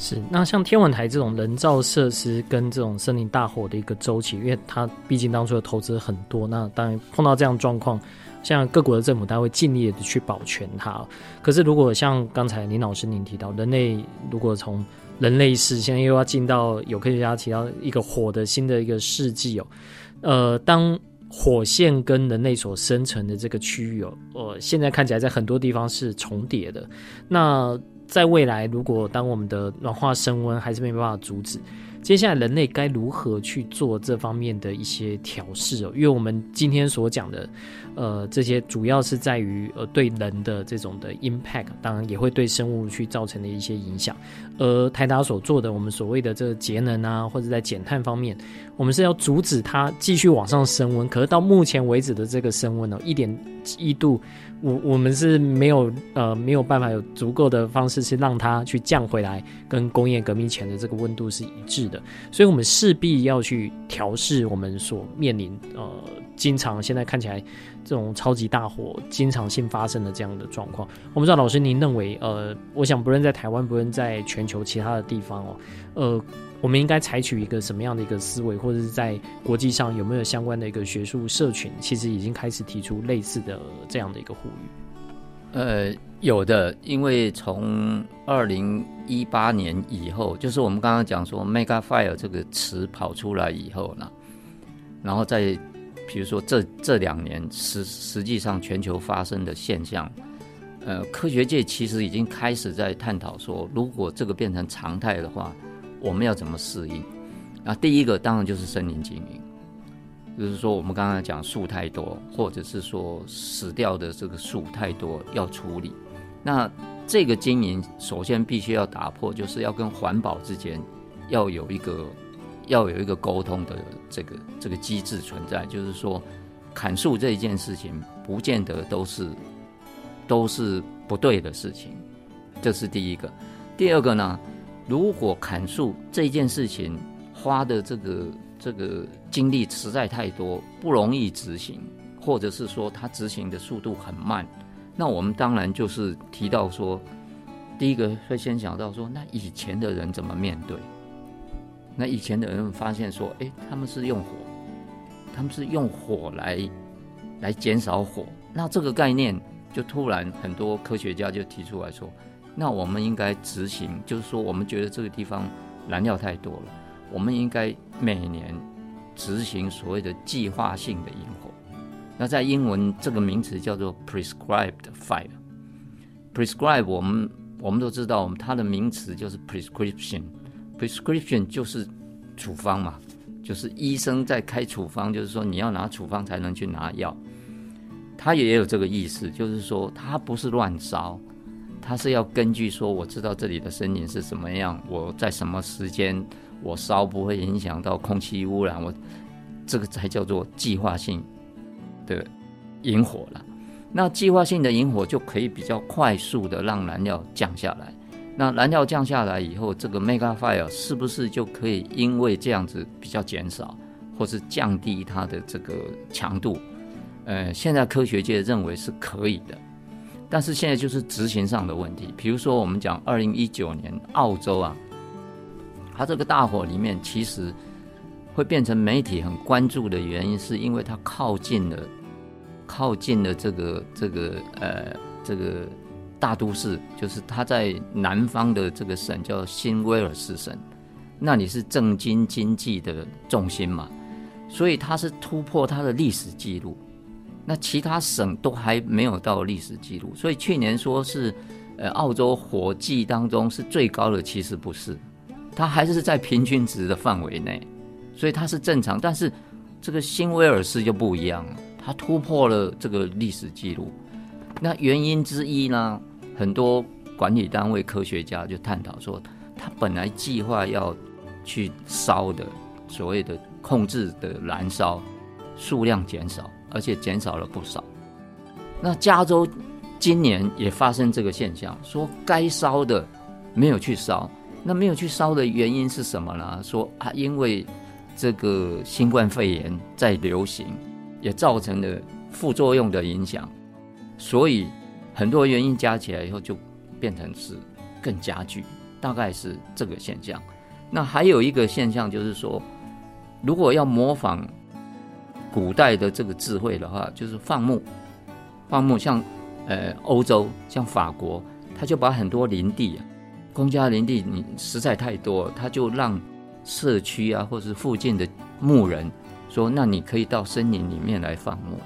是，那像天文台这种人造设施跟这种森林大火的一个周期，因为它毕竟当初的投资很多，那当然碰到这样状况，像各国的政府，他会尽力的去保全它。可是如果像刚才林老师您提到，人类如果从人类世，现在又要进到有科学家提到一个火的新的一个世纪哦，呃，当火线跟人类所生成的这个区域哦，呃，现在看起来在很多地方是重叠的，那。在未来，如果当我们的暖化升温还是没办法阻止，接下来人类该如何去做这方面的一些调试哦？因为我们今天所讲的，呃，这些主要是在于呃对人的这种的 impact，当然也会对生物去造成的一些影响。而台达所做的，我们所谓的这个节能啊，或者在减碳方面，我们是要阻止它继续往上升温。可是到目前为止的这个升温呢，一点一度。我我们是没有呃没有办法有足够的方式去让它去降回来，跟工业革命前的这个温度是一致的，所以我们势必要去调试我们所面临呃经常现在看起来这种超级大火经常性发生的这样的状况。我不知道老师您认为呃，我想不论在台湾，不论在全球其他的地方哦，呃。我们应该采取一个什么样的一个思维，或者是在国际上有没有相关的一个学术社群，其实已经开始提出类似的这样的一个呼吁？呃，有的，因为从二零一八年以后，就是我们刚刚讲说 “mega fire” 这个词跑出来以后呢，然后在比如说这这两年实实际上全球发生的现象，呃，科学界其实已经开始在探讨说，如果这个变成常态的话。我们要怎么适应？那第一个当然就是森林经营，就是说我们刚刚讲树太多，或者是说死掉的这个树太多要处理。那这个经营首先必须要打破，就是要跟环保之间要有一个要有一个沟通的这个这个机制存在。就是说砍树这一件事情，不见得都是都是不对的事情，这是第一个。第二个呢？如果砍树这件事情花的这个这个精力实在太多，不容易执行，或者是说它执行的速度很慢，那我们当然就是提到说，第一个会先想到说，那以前的人怎么面对？那以前的人发现说，哎，他们是用火，他们是用火来来减少火，那这个概念就突然很多科学家就提出来说。那我们应该执行，就是说，我们觉得这个地方燃料太多了，我们应该每年执行所谓的计划性的引火。那在英文这个名词叫做 prescribed fire。prescribe 我们我们都知道，它的名词就是 prescription。Prescription 就是处方嘛，就是医生在开处方，就是说你要拿处方才能去拿药。他也有这个意思，就是说他不是乱烧。他是要根据说，我知道这里的森林是什么样，我在什么时间我烧不会影响到空气污染，我这个才叫做计划性的引火了。那计划性的引火就可以比较快速的让燃料降下来。那燃料降下来以后，这个 mega fire 是不是就可以因为这样子比较减少，或是降低它的这个强度？呃，现在科学界认为是可以的。但是现在就是执行上的问题，比如说我们讲二零一九年澳洲啊，它这个大火里面其实会变成媒体很关注的原因，是因为它靠近了靠近了这个这个呃这个大都市，就是它在南方的这个省叫新威尔士省，那里是政经经济的重心嘛，所以它是突破它的历史记录。那其他省都还没有到历史记录，所以去年说是，呃，澳洲火季当中是最高的，其实不是，它还是在平均值的范围内，所以它是正常。但是这个新威尔士就不一样了，它突破了这个历史记录。那原因之一呢，很多管理单位科学家就探讨说，他本来计划要去烧的所谓的控制的燃烧数量减少。而且减少了不少。那加州今年也发生这个现象，说该烧的没有去烧。那没有去烧的原因是什么呢？说啊，因为这个新冠肺炎在流行，也造成了副作用的影响，所以很多原因加起来以后就变成是更加剧。大概是这个现象。那还有一个现象就是说，如果要模仿古代的这个智慧的话，就是放牧。放牧像呃欧洲，像法国，他就把很多林地啊，公家林地你实在太多，他就让社区啊，或是附近的牧人说，那你可以到森林里面来放牧，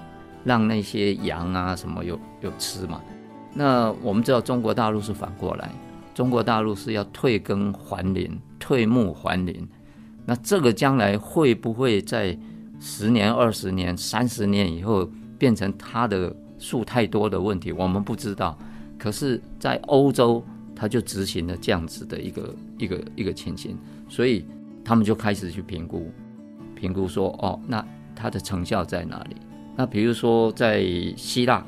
让那些羊啊什么有有吃嘛。那我们知道中国大陆是反过来，中国大陆是要退耕还林，退牧还林。那这个将来会不会在十年、二十年、三十年以后变成他的？树太多的问题，我们不知道。可是，在欧洲，他就执行了这样子的一个一个一个情形，所以他们就开始去评估，评估说，哦，那它的成效在哪里？那比如说在希腊，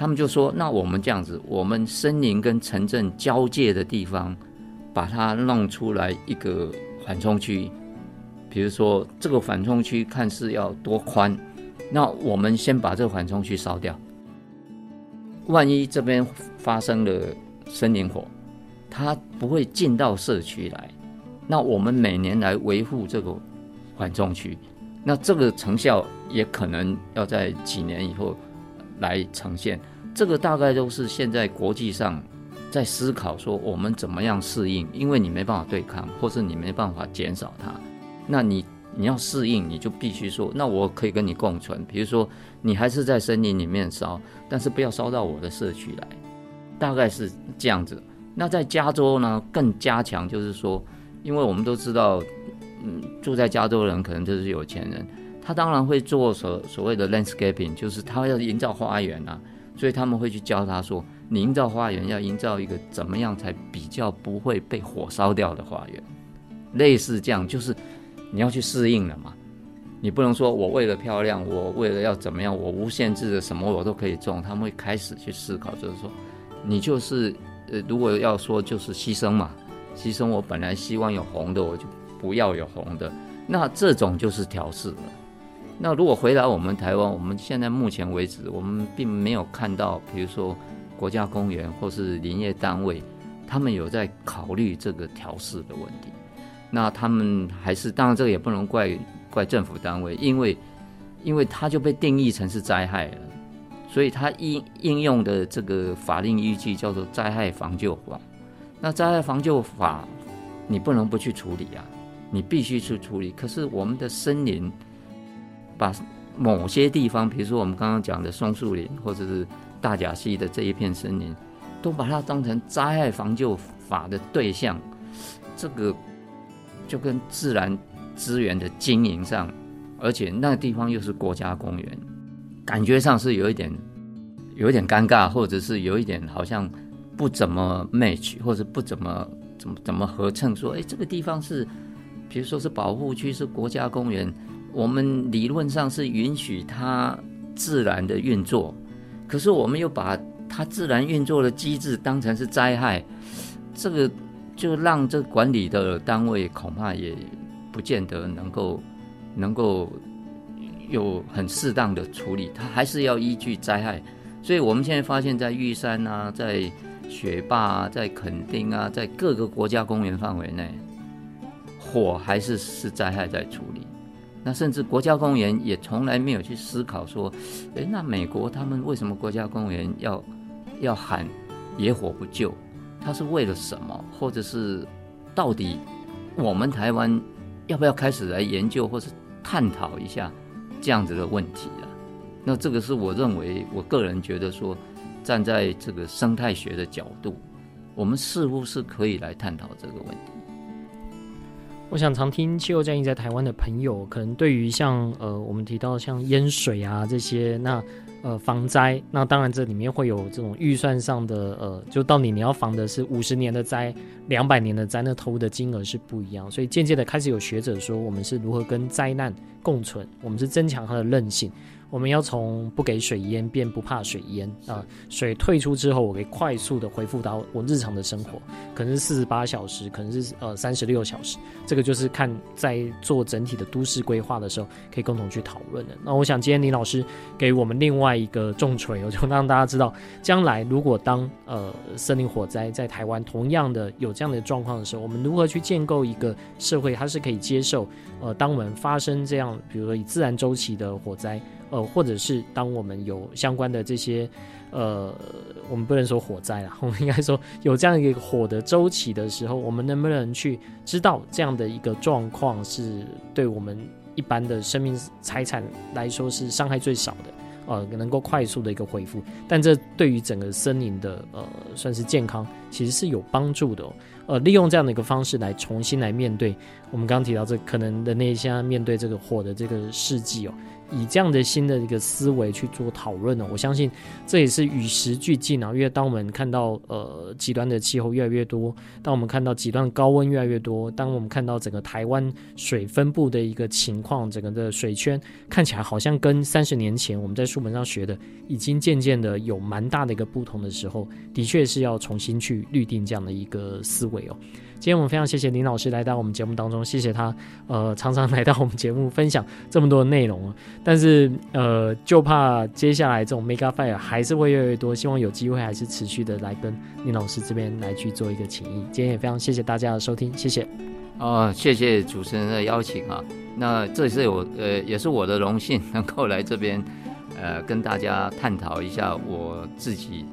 他们就说，那我们这样子，我们森林跟城镇交界的地方，把它弄出来一个缓冲区，比如说这个缓冲区看似要多宽。那我们先把这个缓冲区烧掉，万一这边发生了森林火，它不会进到社区来。那我们每年来维护这个缓冲区，那这个成效也可能要在几年以后来呈现。这个大概都是现在国际上在思考说我们怎么样适应，因为你没办法对抗，或是你没办法减少它，那你。你要适应，你就必须说，那我可以跟你共存。比如说，你还是在森林里面烧，但是不要烧到我的社区来，大概是这样子。那在加州呢，更加强，就是说，因为我们都知道，嗯，住在加州的人可能就是有钱人，他当然会做所所谓的 landscaping，就是他要营造花园啊，所以他们会去教他说，你营造花园要营造一个怎么样才比较不会被火烧掉的花园，类似这样，就是。你要去适应了嘛？你不能说我为了漂亮，我为了要怎么样，我无限制的什么我都可以种。他们会开始去思考，就是说，你就是呃，如果要说就是牺牲嘛，牺牲我本来希望有红的，我就不要有红的。那这种就是调试了。那如果回来我们台湾，我们现在目前为止，我们并没有看到，比如说国家公园或是林业单位，他们有在考虑这个调适的问题。那他们还是，当然这个也不能怪怪政府单位，因为因为它就被定义成是灾害了，所以它应应用的这个法令依据叫做灾害防救法。那灾害防救法你不能不去处理啊，你必须去处理。可是我们的森林把某些地方，比如说我们刚刚讲的松树林或者是大甲溪的这一片森林，都把它当成灾害防救法的对象，这个。就跟自然资源的经营上，而且那个地方又是国家公园，感觉上是有一点，有一点尴尬，或者是有一点好像不怎么 match，或者不怎么怎么怎么合称。说，哎，这个地方是，比如说是保护区，是国家公园，我们理论上是允许它自然的运作，可是我们又把它自然运作的机制当成是灾害，这个。就让这管理的单位恐怕也不见得能够能够有很适当的处理，它还是要依据灾害。所以我们现在发现，在玉山啊，在雪霸啊，在垦丁啊，在各个国家公园范围内，火还是是灾害在处理。那甚至国家公务员也从来没有去思考说，诶，那美国他们为什么国家公务员要要喊野火不救？他是为了什么？或者是到底我们台湾要不要开始来研究或是探讨一下这样子的问题啊？那这个是我认为，我个人觉得说，站在这个生态学的角度，我们似乎是可以来探讨这个问题。我想常听气候战役在台湾的朋友，可能对于像呃我们提到像淹水啊这些那。呃，防灾，那当然这里面会有这种预算上的，呃，就到你你要防的是五十年的灾、两百年的灾，那投入的金额是不一样。所以渐渐的开始有学者说，我们是如何跟灾难共存，我们是增强它的韧性，我们要从不给水淹变不怕水淹啊、水退出之后，我可以快速的恢复到我日常的生活，可能是四十八小时，可能是呃三十六小时，这个就是看在做整体的都市规划的时候，可以共同去讨论的。那我想今天林老师给我们另外一个重锤，我就让大家知道，将来如果当呃森林火灾在台湾同样的有这样的状况的时候，我们如何去建构一个社会，它是可以接受呃当我们发生这样，比如说以自然周期的火灾。呃，或者是当我们有相关的这些，呃，我们不能说火灾啦，*laughs* 我们应该说有这样一个火的周期的时候，我们能不能去知道这样的一个状况是对我们一般的生命财产来说是伤害最少的，呃，能够快速的一个恢复，但这对于整个森林的呃算是健康，其实是有帮助的。呃，利用这样的一个方式来重新来面对我们刚刚提到这可能的那些面对这个火的这个世纪哦。以这样的新的一个思维去做讨论呢，我相信这也是与时俱进啊。因为当我们看到呃极端的气候越来越多，当我们看到极端高温越来越多，当我们看到整个台湾水分布的一个情况，整个的水圈看起来好像跟三十年前我们在书本上学的已经渐渐的有蛮大的一个不同的时候，的确是要重新去律定这样的一个思维哦。今天我们非常谢谢林老师来到我们节目当中，谢谢他，呃，常常来到我们节目分享这么多的内容。但是，呃，就怕接下来这种 Mega Fire 还是会越来越多，希望有机会还是持续的来跟林老师这边来去做一个情谊。今天也非常谢谢大家的收听，谢谢。哦，谢谢主持人的邀请啊，那这是我呃也是我的荣幸能够来这边呃跟大家探讨一下我自己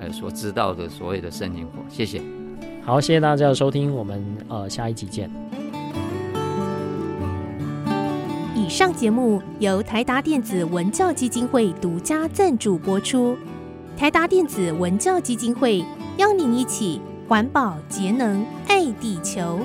呃所知道的所谓的森林火，谢谢。好，谢谢大家的收听，我们呃下一集见。以上节目由台达电子文教基金会独家赞助播出。台达电子文教基金会邀您一起环保节能爱地球。